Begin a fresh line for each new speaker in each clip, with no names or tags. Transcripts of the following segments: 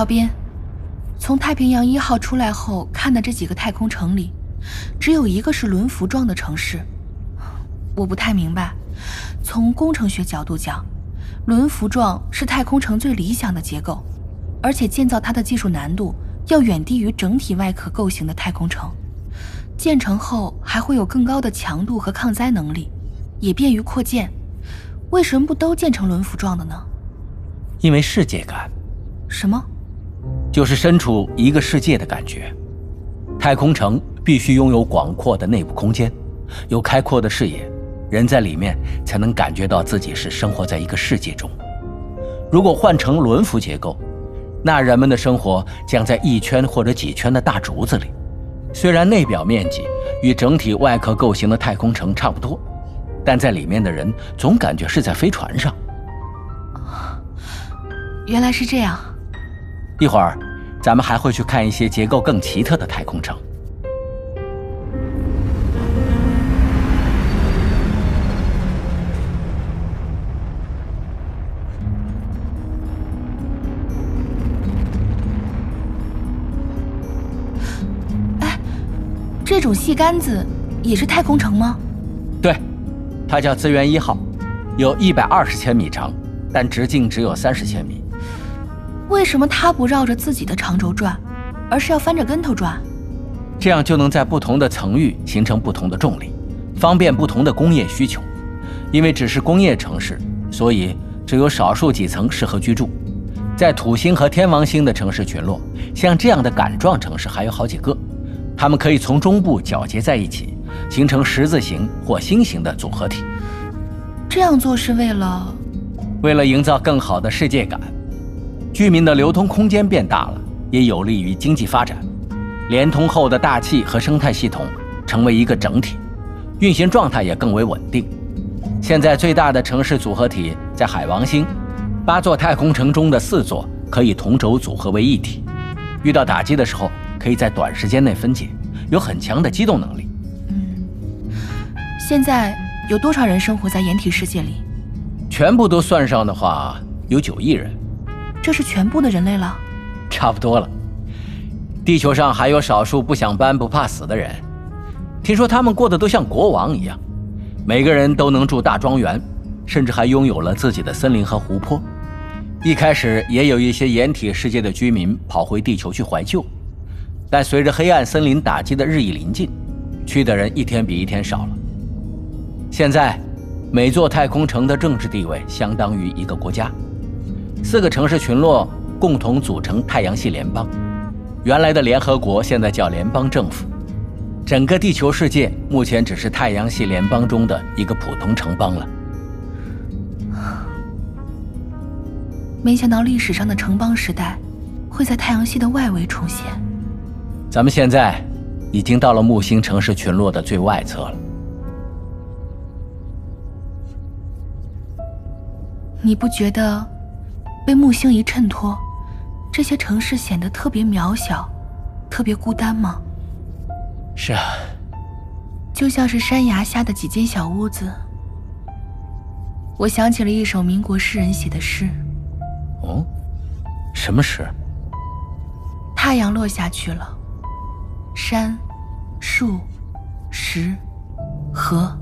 桥边，从太平洋一号出来后看的这几个太空城里，只有一个是轮辐状的城市。我不太明白，从工程学角度讲，轮辐状是太空城最理想的结构，而且建造它的技术难度要远低于整体外壳构型的太空城。建成后还会有更高的强度和抗灾能力，也便于扩建。为什么不都建成轮辐状的呢？
因为世界感。
什么？
就是身处一个世界的感觉。太空城必须拥有广阔的内部空间，有开阔的视野，人在里面才能感觉到自己是生活在一个世界中。如果换成轮辐结构，那人们的生活将在一圈或者几圈的大竹子里。虽然内表面积与整体外壳构型的太空城差不多，但在里面的人总感觉是在飞船上。
原来是这样。
一会儿，咱们还会去看一些结构更奇特的太空城。
哎这种细杆子也是太空城吗？
对，它叫资源一号，有一百二十千米长，但直径只有三十千米。
为什么它不绕着自己的长轴转，而是要翻着跟头转？
这样就能在不同的层域形成不同的重力，方便不同的工业需求。因为只是工业城市，所以只有少数几层适合居住。在土星和天王星的城市群落，像这样的杆状城市还有好几个。它们可以从中部皎结在一起，形成十字形或星形的组合体。
这样做是为了，
为了营造更好的世界感。居民的流通空间变大了，也有利于经济发展。连通后的大气和生态系统成为一个整体，运行状态也更为稳定。现在最大的城市组合体在海王星，八座太空城中的四座可以同轴组合为一体，遇到打击的时候。可以在短时间内分解，有很强的机动能力。
嗯，现在有多少人生活在掩体世界里？
全部都算上的话，有九亿人。
这是全部的人类了？
差不多了。地球上还有少数不想搬、不怕死的人，听说他们过得都像国王一样，每个人都能住大庄园，甚至还拥有了自己的森林和湖泊。一开始也有一些掩体世界的居民跑回地球去怀旧。但随着黑暗森林打击的日益临近，去的人一天比一天少了。现在，每座太空城的政治地位相当于一个国家，四个城市群落共同组成太阳系联邦。原来的联合国现在叫联邦政府。整个地球世界目前只是太阳系联邦中的一个普通城邦了。
没想到历史上的城邦时代会在太阳系的外围出现。
咱们现在已经到了木星城市群落的最外侧了。
你不觉得被木星一衬托，这些城市显得特别渺小、特别孤单吗？
是啊，
就像是山崖下的几间小屋子。我想起了一首民国诗人写的诗。
哦，什么诗？
太阳落下去了。山、树、石、河，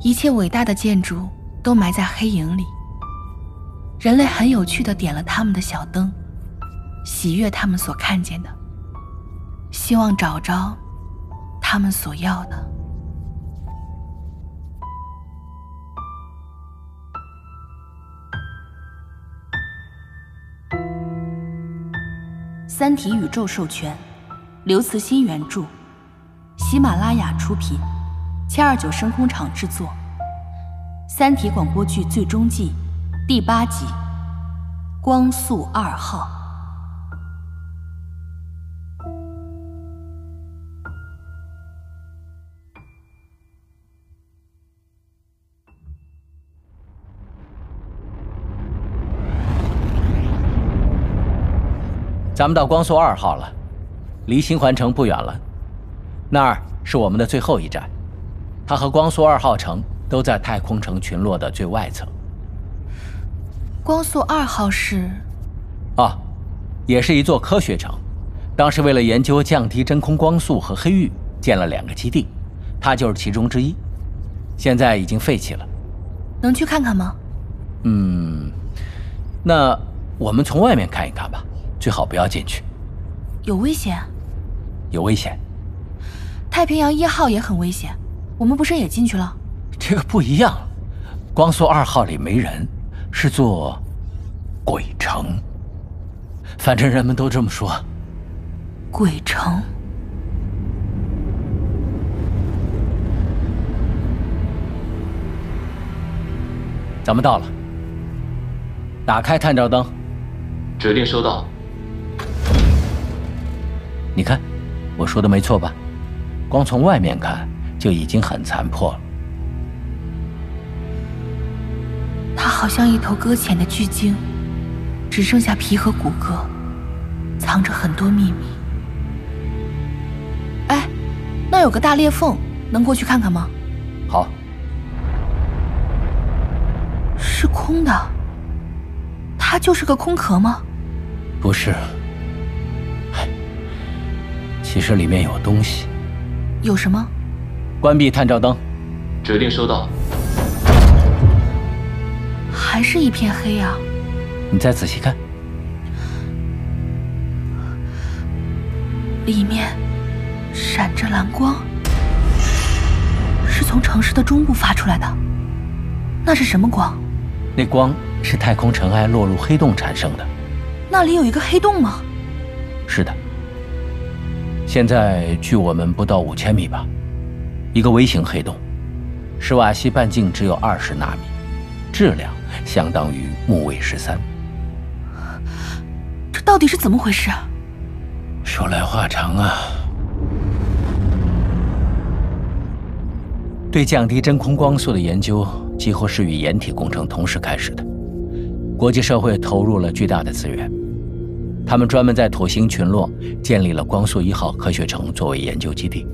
一切伟大的建筑都埋在黑影里。人类很有趣的点了他们的小灯，喜悦他们所看见的，希望找着他们所要的。《三体》宇宙授权。刘慈欣原著，喜马拉雅出品，七二九声空厂制作，《三体》广播剧最终季第八集《光速二号》。
咱们到光速二号了。离新环城不远了，那儿是我们的最后一站。它和光速二号城都在太空城群落的最外侧。
光速二号是？
啊，也是一座科学城。当时为了研究降低真空光速和黑域，建了两个基地，它就是其中之一。现在已经废弃了，
能去看看吗？
嗯，那我们从外面看一看吧，最好不要进去。
有危险？
有危险。
太平洋一号也很危险，我们不是也进去了？
这个不一样，光速二号里没人，是座鬼城。反正人们都这么说。
鬼城。
咱们到了，打开探照灯。
指令收到。
你看，我说的没错吧？光从外面看就已经很残破了。
好像一头搁浅的巨鲸，只剩下皮和骨骼，藏着很多秘密。哎，那有个大裂缝，能过去看看吗？
好。
是空的，它就是个空壳吗？
不是，其实里面有东西。
有什么？
关闭探照灯。
指令收到。
还是一片黑啊！
你再仔细看，
里面闪着蓝光，是从城市的中部发出来的。那是什么光？
那光是太空尘埃落入黑洞产生的。
那里有一个黑洞吗？
是的。现在距我们不到五千米吧，一个微型黑洞，史瓦西半径只有二十纳米，质量相当于木卫十三。
这到底是怎么回事？
啊说来话长啊。对降低真空光速的研究。几乎是与掩体工程同时开始的，国际社会投入了巨大的资源，他们专门在土星群落建立了光速一号科学城作为研究基地。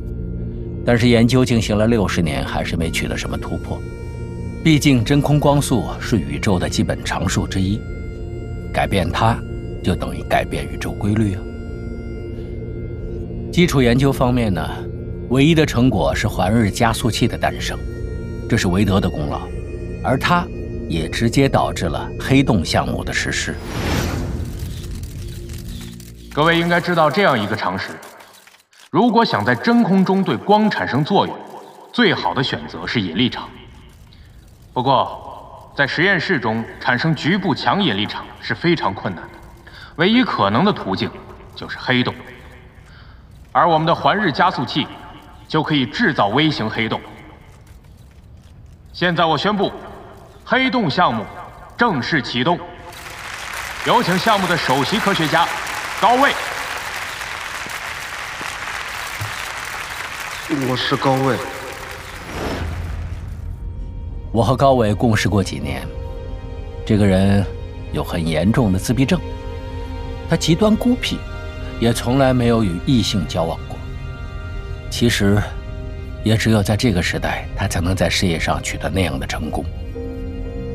但是研究进行了六十年，还是没取得什么突破。毕竟真空光速是宇宙的基本常数之一，改变它就等于改变宇宙规律啊。基础研究方面呢，唯一的成果是环日加速器的诞生，这是韦德的功劳。而它也直接导致了黑洞项目的实施。
各位应该知道这样一个常识：如果想在真空中对光产生作用，最好的选择是引力场。不过，在实验室中产生局部强引力场是非常困难的，唯一可能的途径就是黑洞。而我们的环日加速器就可以制造微型黑洞。现在我宣布。黑洞项目正式启动，有请项目的首席科学家高卫。
我是高卫。
我和高伟共事过几年，这个人有很严重的自闭症，他极端孤僻，也从来没有与异性交往过。其实，也只有在这个时代，他才能在事业上取得那样的成功。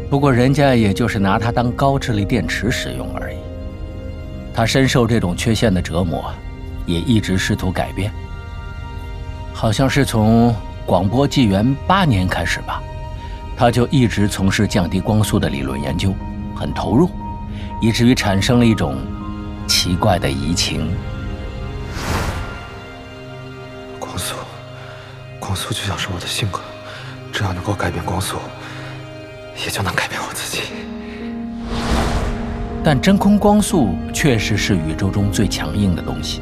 不过，人家也就是拿他当高智力电池使用而已。他深受这种缺陷的折磨，也一直试图改变。好像是从广播纪元八年开始吧，他就一直从事降低光速的理论研究，很投入，以至于产生了一种奇怪的移情。
光速，光速就像是我的性格，只要能够改变光速。也就能改变我自己。
但真空光速确实是宇宙中最强硬的东西。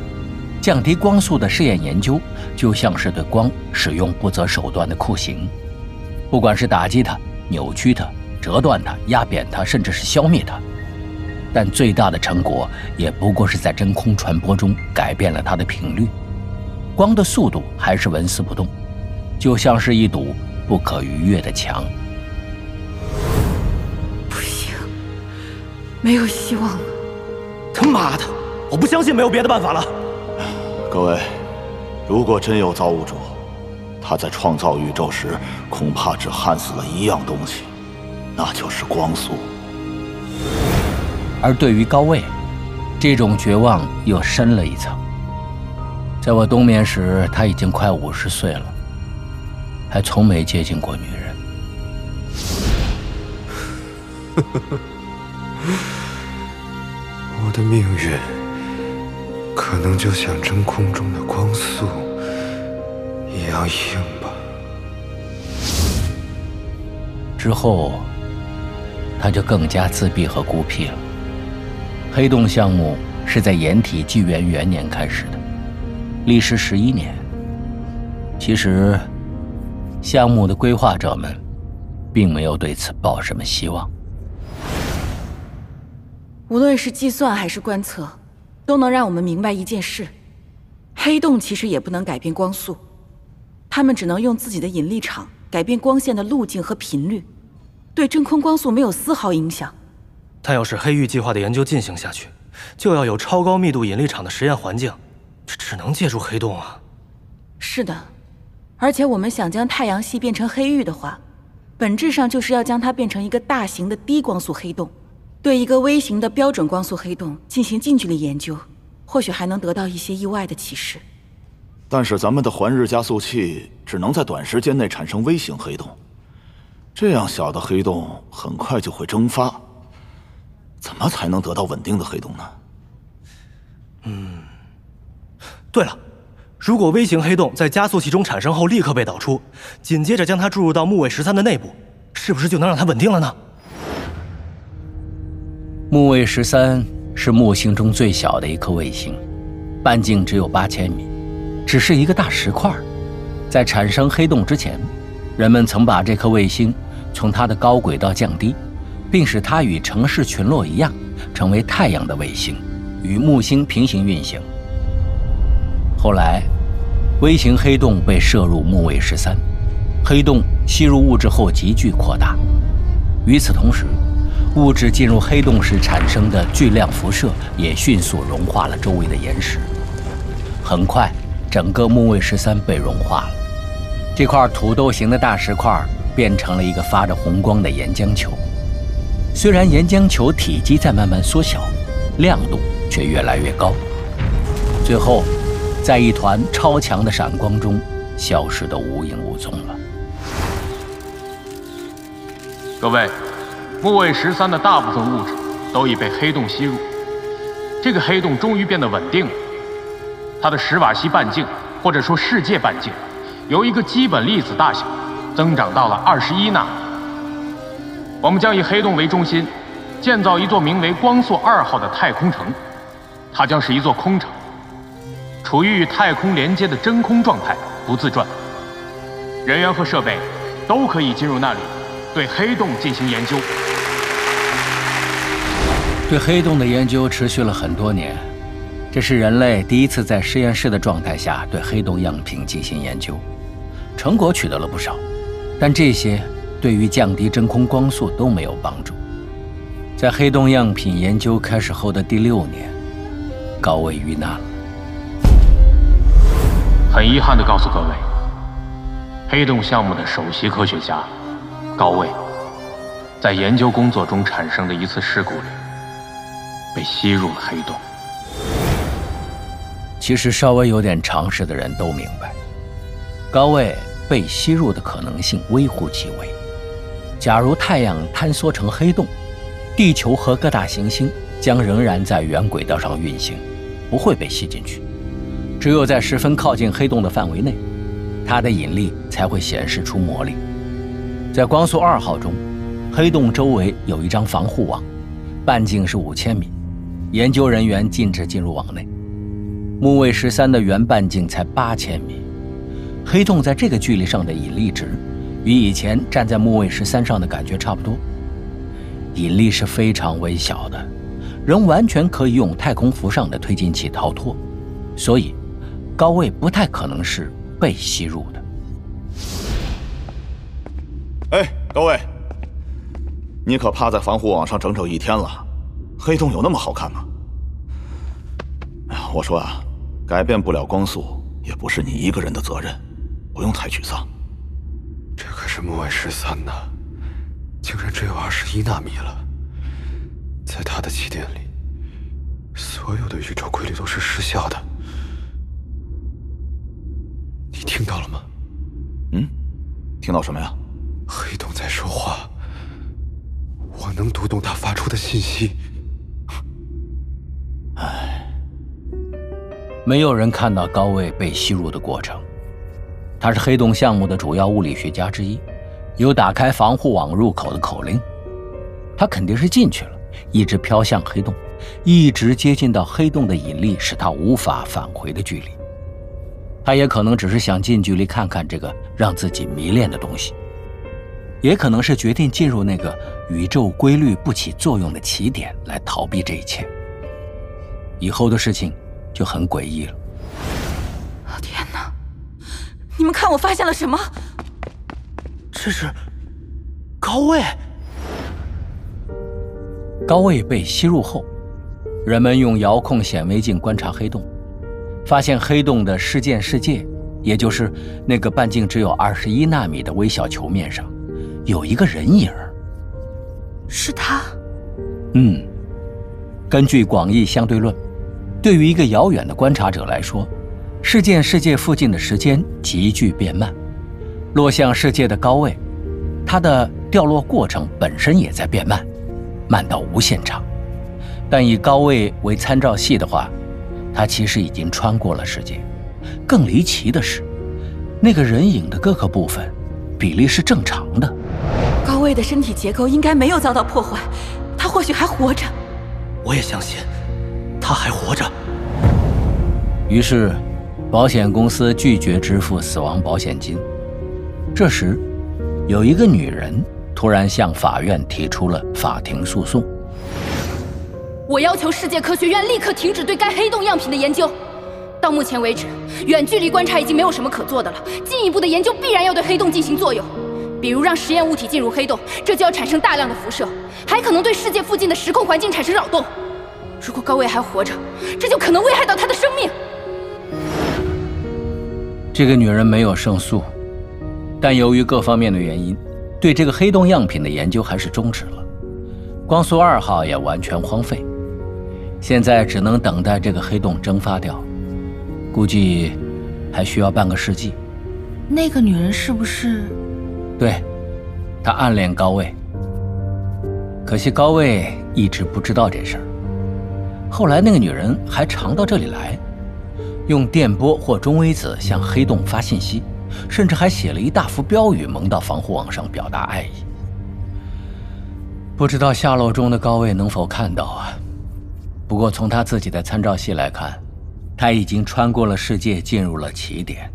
降低光速的试验研究，就像是对光使用不择手段的酷刑。不管是打击它、扭曲它、折断它、压扁它，甚至是消灭它，但最大的成果也不过是在真空传播中改变了它的频率。光的速度还是纹丝不动，就像是一堵不可逾越的墙。
不行没有希望了！
他妈的，我不相信没有别的办法了。
各位，如果真有造物主，他在创造宇宙时恐怕只焊死了一样东西，那就是光速。
而对于高位，这种绝望又深了一层。在我冬眠时，他已经快五十岁了，还从没接近过女人。
我的命运可能就像真空中的光速一样硬吧。
之后，他就更加自闭和孤僻了。黑洞项目是在掩体纪元元年开始的，历时十一年。其实，项目的规划者们并没有对此抱什么希望。
无论是计算还是观测，都能让我们明白一件事：黑洞其实也不能改变光速，它们只能用自己的引力场改变光线的路径和频率，对真空光速没有丝毫影响。
但要是黑域计划的研究进行下去，就要有超高密度引力场的实验环境，这只能借助黑洞啊。
是的，而且我们想将太阳系变成黑域的话，本质上就是要将它变成一个大型的低光速黑洞。对一个微型的标准光速黑洞进行近距离研究，或许还能得到一些意外的启示。
但是咱们的环日加速器只能在短时间内产生微型黑洞，这样小的黑洞很快就会蒸发。怎么才能得到稳定的黑洞呢？
嗯，对了，如果微型黑洞在加速器中产生后立刻被导出，紧接着将它注入到木卫十三的内部，是不是就能让它稳定了呢？
木卫十三是木星中最小的一颗卫星，半径只有八千米，只是一个大石块。在产生黑洞之前，人们曾把这颗卫星从它的高轨道降低，并使它与城市群落一样，成为太阳的卫星，与木星平行运行。后来，微型黑洞被射入木卫十三，黑洞吸入物质后急剧扩大。与此同时，物质进入黑洞时产生的巨量辐射也迅速融化了周围的岩石。很快，整个木卫十三被融化了，这块土豆形的大石块变成了一个发着红光的岩浆球。虽然岩浆球体积在慢慢缩小，亮度却越来越高，最后，在一团超强的闪光中消失得无影无踪了。
各位。木卫十三的大部分物质都已被黑洞吸入，这个黑洞终于变得稳定了。它的史瓦西半径，或者说世界半径，由一个基本粒子大小增长到了二十一纳米。我们将以黑洞为中心，建造一座名为“光速二号”的太空城，它将是一座空城，处于与太空连接的真空状态，不自转。人员和设备都可以进入那里，对黑洞进行研究。
对黑洞的研究持续了很多年，这是人类第一次在实验室的状态下对黑洞样品进行研究，成果取得了不少，但这些对于降低真空光速都没有帮助。在黑洞样品研究开始后的第六年，高位遇难了。
很遗憾地告诉各位，黑洞项目的首席科学家高位，在研究工作中产生的一次事故里。被吸入了黑洞。
其实稍微有点常识的人都明白，高位被吸入的可能性微乎其微。假如太阳坍缩成黑洞，地球和各大行星将仍然在原轨道上运行，不会被吸进去。只有在十分靠近黑洞的范围内，它的引力才会显示出魔力。在光速二号中，黑洞周围有一张防护网，半径是五千米。研究人员禁止进入网内。木卫十三的原半径才八千米，黑洞在这个距离上的引力值，与以前站在木卫十三上的感觉差不多。引力是非常微小的，人完全可以用太空服上的推进器逃脱，所以高位不太可能是被吸入的。
哎，高位，你可趴在防护网上整整一天了。黑洞有那么好看吗？哎呀，我说啊，改变不了光速，也不是你一个人的责任，不用太沮丧。
这可是木卫十三呢，竟然只有二十一纳米了，在它的起点里，所有的宇宙规律都是失效的。你听到了吗？
嗯，听到什么呀？
黑洞在说话，我能读懂它发出的信息。
没有人看到高位被吸入的过程。他是黑洞项目的主要物理学家之一，有打开防护网入口的口令。他肯定是进去了，一直飘向黑洞，一直接近到黑洞的引力使他无法返回的距离。他也可能只是想近距离看看这个让自己迷恋的东西，也可能是决定进入那个宇宙规律不起作用的起点来逃避这一切。以后的事情就很诡异了。
天哪！你们看，我发现了什么？
这是高位。
高位被吸入后，人们用遥控显微镜观察黑洞。发现黑洞的事件世界，也就是那个半径只有二十一纳米的微小球面上，有一个人影。
是他。
嗯，根据广义相对论，对于一个遥远的观察者来说，事件世界附近的时间急剧变慢，落向世界的高位，它的掉落过程本身也在变慢，慢到无限长。但以高位为参照系的话。它其实已经穿过了世界。更离奇的是，那个人影的各个部分比例是正常的。
高位的身体结构应该没有遭到破坏，他或许还活着。
我也相信，他还活着。
于是，保险公司拒绝支付死亡保险金。这时，有一个女人突然向法院提出了法庭诉讼。
我要求世界科学院立刻停止对该黑洞样品的研究。到目前为止，远距离观察已经没有什么可做的了。进一步的研究必然要对黑洞进行作用，比如让实验物体进入黑洞，这就要产生大量的辐射，还可能对世界附近的时空环境产生扰动。如果高位还活着，这就可能危害到他的生命。
这个女人没有胜诉，但由于各方面的原因，对这个黑洞样品的研究还是终止了。光速二号也完全荒废。现在只能等待这个黑洞蒸发掉，估计还需要半个世纪。
那个女人是不是？
对，她暗恋高位。可惜高位一直不知道这事儿。后来那个女人还常到这里来，用电波或中微子向黑洞发信息，甚至还写了一大幅标语蒙到防护网上表达爱意。不知道下落中的高位能否看到啊？不过，从他自己的参照系来看，他已经穿过了世界，进入了起点。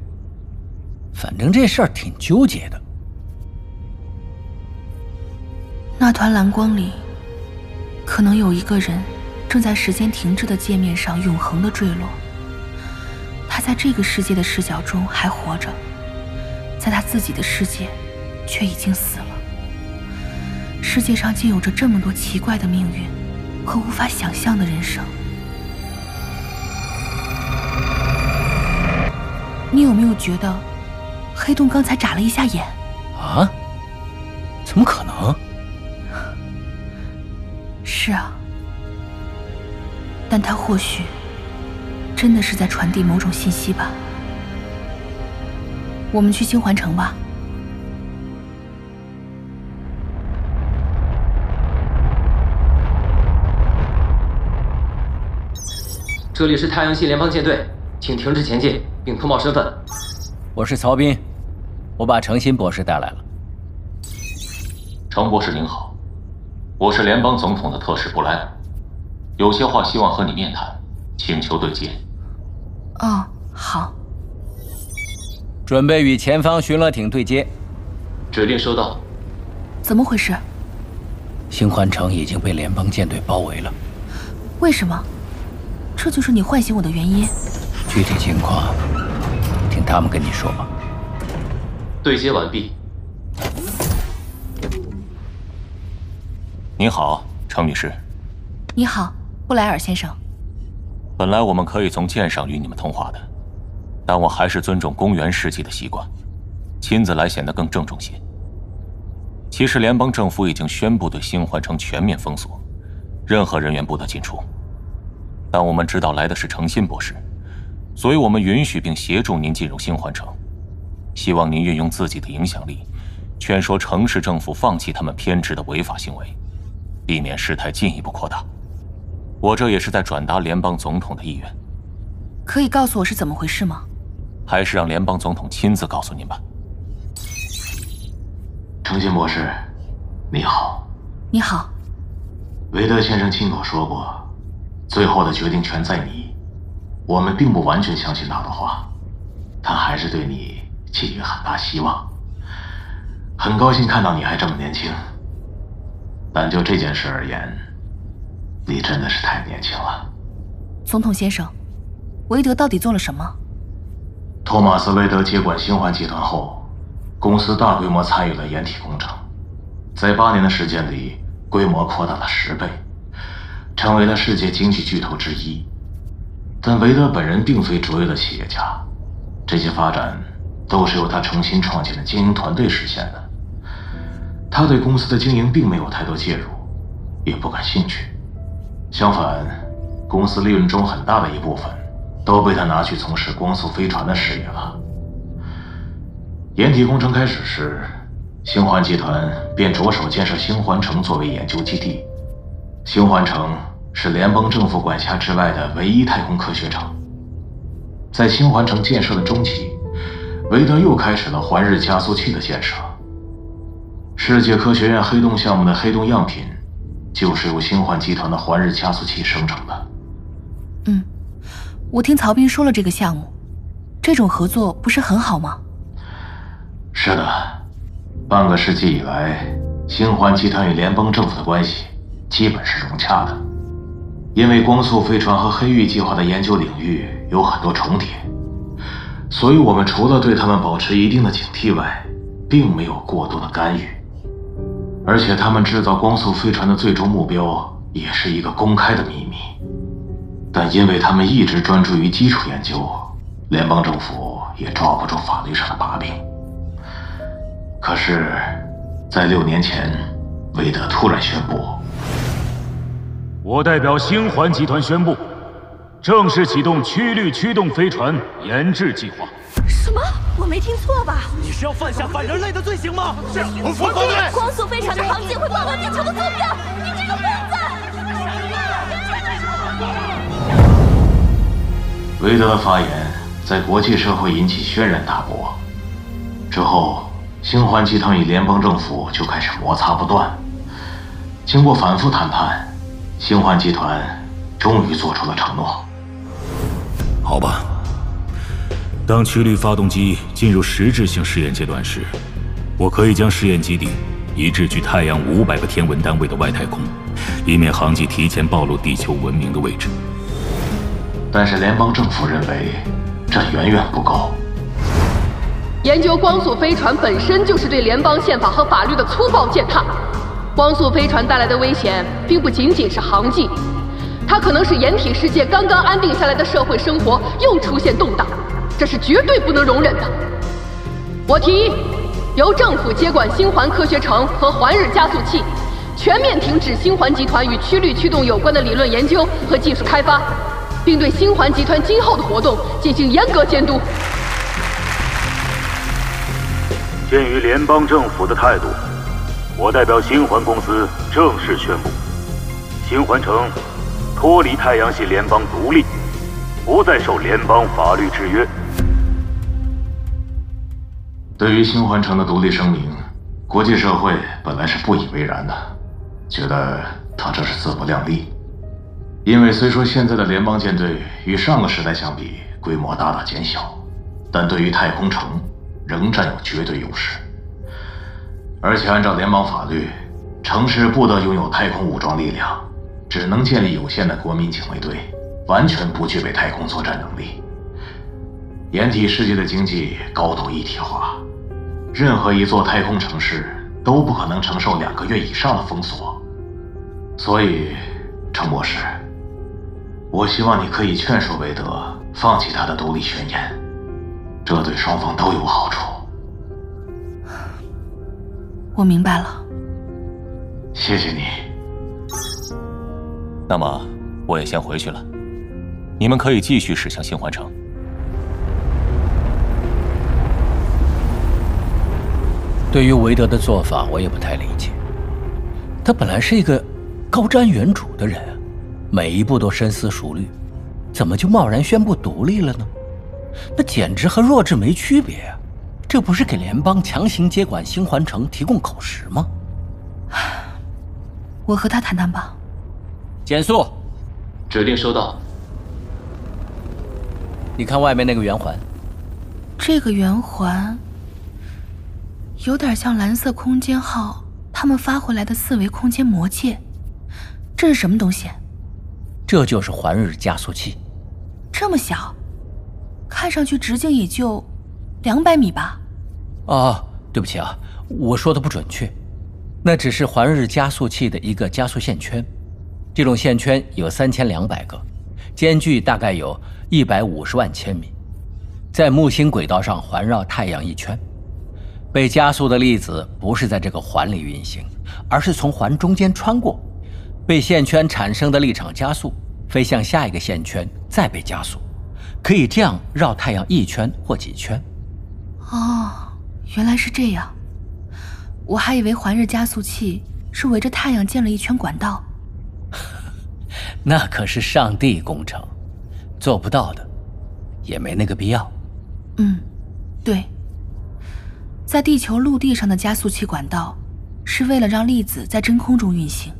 反正这事儿挺纠结的。
那团蓝光里，可能有一个人正在时间停滞的界面上永恒的坠落。他在这个世界的视角中还活着，在他自己的世界，却已经死了。世界上竟有着这么多奇怪的命运。和无法想象的人生，你有没有觉得，黑洞刚才眨了一下眼？
啊？
但他或许真的是在传递某种信息吧。我们去星环城吧。
这里是太阳系联邦舰队，请停止前进并通报身份。
我是曹斌，我把程心博士带来了。
程博士您好，我是联邦总统的特使布莱恩，有些话希望和你面谈，请求对接。
哦，好。
准备与前方巡逻艇对接。
指令收到。
怎么回事？
星环城已经被联邦舰队包围了。
为什么？这就是你唤醒我的原因。
具体情况，听他们跟你说吧。
对接完毕。
你好，程女士。
你好，布莱尔先生。
本来我们可以从舰上与你们通话的，但我还是尊重公元世纪的习惯，亲自来显得更郑重些。其实联邦政府已经宣布对新环城全面封锁，任何人员不得进出。但我们知道来的是程心博士，所以我们允许并协助您进入新环城，希望您运用自己的影响力，劝说城市政府放弃他们偏执的违法行为，避免事态进一步扩大。我这也是在转达联邦总统的意愿。
可以告诉我是怎么回事吗？
还是让联邦总统亲自告诉您吧。
程心博士，你好。
你好。
韦德先生亲口说过，最后的决定权在你。我们并不完全相信他的话，但还是对你寄予很大希望。很高兴看到你还这么年轻。但就这件事而言，你真的是太年轻了。
总统先生，韦德到底做了什么？
托马斯·韦德接管星环集团后，公司大规模参与了掩体工程，在八年的时间里，规模扩大了十倍，成为了世界经济巨头之一。但韦德本人并非卓越的企业家，这些发展都是由他重新创建的经营团队实现的。他对公司的经营并没有太多介入，也不感兴趣。相反，公司利润中很大的一部分。都被他拿去从事光速飞船的事业了。掩体工程开始时，星环集团便着手建设星环城作为研究基地。星环城是联邦政府管辖之外的唯一太空科学城。在星环城建设的中期，韦德又开始了环日加速器的建设。世界科学院黑洞项目的黑洞样品，就是由星环集团的环日加速器生成的。
嗯。我听曹斌说了这个项目，这种合作不是很好吗？
是的，半个世纪以来，星环集团与联邦政府的关系基本是融洽的。因为光速飞船和黑域计划的研究领域有很多重叠，所以我们除了对他们保持一定的警惕外，并没有过多的干预。而且，他们制造光速飞船的最终目标也是一个公开的秘密。但因为他们一直专注于基础研究，联邦政府也抓不住法律上的把柄。可是，在六年前，韦德突然宣布：“
我代表星环集团宣布，正式启动曲率驱动飞船研制计划。”
什么？我没听错吧？
你是要犯下反人类的罪行吗？
是，我反对。
光速飞船的航径会爆断地球的坐标，你这个疯子！
韦德的发言在国际社会引起轩然大波，之后，星环集团与联邦政府就开始摩擦不断。经过反复谈判，星环集团终于做出了承诺。
好吧，当曲率发动机进入实质性试验阶段时，我可以将试验基地移至距太阳五百个天文单位的外太空，以免航迹提前暴露地球文明的位置。
但是联邦政府认为，这远远不够。
研究光速飞船本身就是对联邦宪法和法律的粗暴践踏。光速飞船带来的危险，并不仅仅是航迹，它可能是掩体世界刚刚安定下来的社会生活又出现动荡，这是绝对不能容忍的。我提议，由政府接管星环科学城和环日加速器，全面停止星环集团与曲率驱动有关的理论研究和技术开发。并对星环集团今后的活动进行严格监督。
鉴于联邦政府的态度，我代表星环公司正式宣布：星环城脱离太阳系联邦独立，不再受联邦法律制约。
对于星环城的独立声明，国际社会本来是不以为然的，觉得他这是自不量力。因为虽说现在的联邦舰队与上个时代相比规模大大减小，但对于太空城仍占有绝对优势。而且按照联邦法律，城市不得拥有太空武装力量，只能建立有限的国民警卫队，完全不具备太空作战能力。掩体世界的经济高度一体化，任何一座太空城市都不可能承受两个月以上的封锁。所以，程博士。我希望你可以劝说韦德放弃他的独立宣言，这对双方都有好处。
我明白了，
谢谢你。
那么我也先回去了。你们可以继续驶向星环城。
对于韦德的做法，我也不太理解。他本来是一个高瞻远瞩的人，每一步都深思熟虑，怎么就贸然宣布独立了呢？那简直和弱智没区别啊！这不是给联邦强行接管星环城提供口实吗？
我和他谈谈吧。
减速。
指令收到。
你看外面那个圆环。
这个圆环有点像蓝色空间号他们发回来的四维空间魔戒。这是什么东西？
这就是环日加速器。
这么小，看上去直径也就两百米吧。
啊，对不起啊，我说的不准确。那只是环日加速器的一个加速线圈，这种线圈有三千两百个，间距大概有一百五十万千米，在木星轨道上环绕太阳一圈。被加速的粒子不是在这个环里运行，而是从环中间穿过，被线圈产生的力场加速，飞向下一个线圈，再被加速，可以这样绕太阳一圈或几圈。
哦，原来是这样。我还以为环日加速器是围着太阳建了一圈管道，
那可是上帝工程，做不到的，也没那个必要。
嗯，对，在地球陆地上的加速器管道是为了让粒子在真空中运行，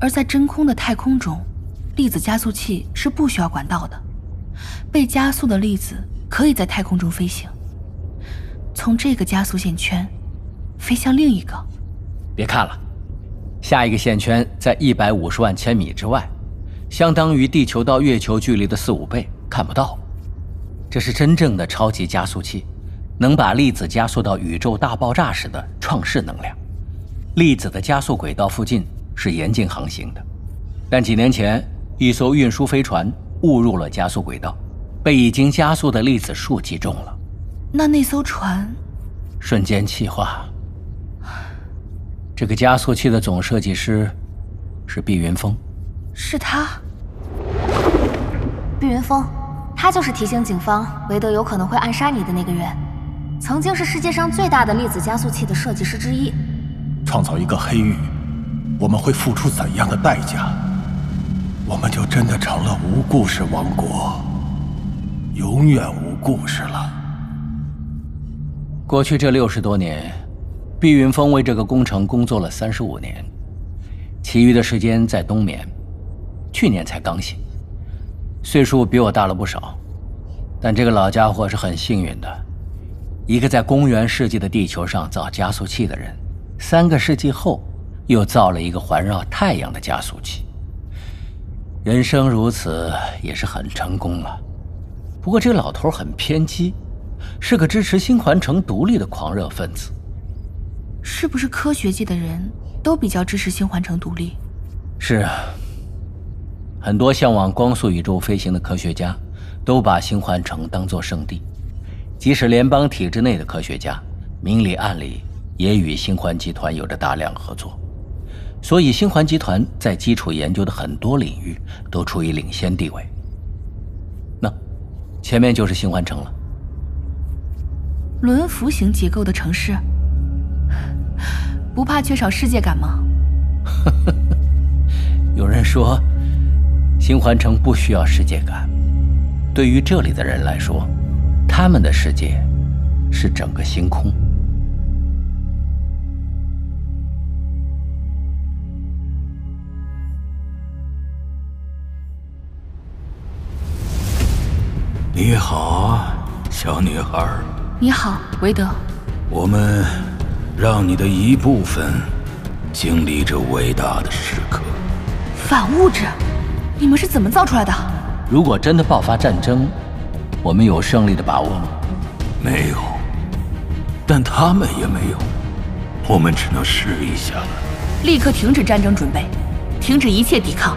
而在真空的太空中，粒子加速器是不需要管道的。被加速的粒子可以在太空中飞行，从这个加速线圈。飞向另一个，
别看了，下一个线圈在一百五十万千米之外，相当于地球到月球距离的四五倍，看不到。这是真正的超级加速器，能把粒子加速到宇宙大爆炸时的创世能量。粒子的加速轨道附近是严禁航行的，但几年前一艘运输飞船误入了加速轨道，被已经加速的粒子束击中了。
那那艘船
瞬间气化。这个加速器的总设计师是毕云峰，
是他。
毕云峰，他就是提醒警方韦德有可能会暗杀你的那个人，曾经是世界上最大的粒子加速器的设计师之一。
创造一个黑域，我们会付出怎样的代价？我们就真的成了无故事王国，永远无故事了。
过去这六十多年。碧云峰为这个工程工作了三十五年，其余的时间在冬眠，去年才刚醒，岁数比我大了不少。但这个老家伙是很幸运的，一个在公元世纪的地球上造加速器的人，三个世纪后又造了一个环绕太阳的加速器。人生如此也是很成功了。不过这个老头很偏激，是个支持新环城独立的狂热分子。
是不是科学界的人都比较支持新环城独立？
是啊，很多向往光速宇宙飞行的科学家都把星环城当作圣地，即使联邦体制内的科学家，明里暗里也与星环集团有着大量合作，所以星环集团在基础研究的很多领域都处于领先地位。那，前面就是星环城了，
轮辐型结构的城市。不怕缺少世界感吗？
有人说，星环城不需要世界感。对于这里的人来说，他们的世界是整个星空。
你好，小女孩。
你好，韦德。
我们。让你的一部分经历这伟大的时刻。
反物质，你们是怎么造出来的？
如果真的爆发战争，我们有胜利的把握吗？
没有，但他们也没有，我们只能试一下了。
立刻停止战争准备，停止一切抵抗。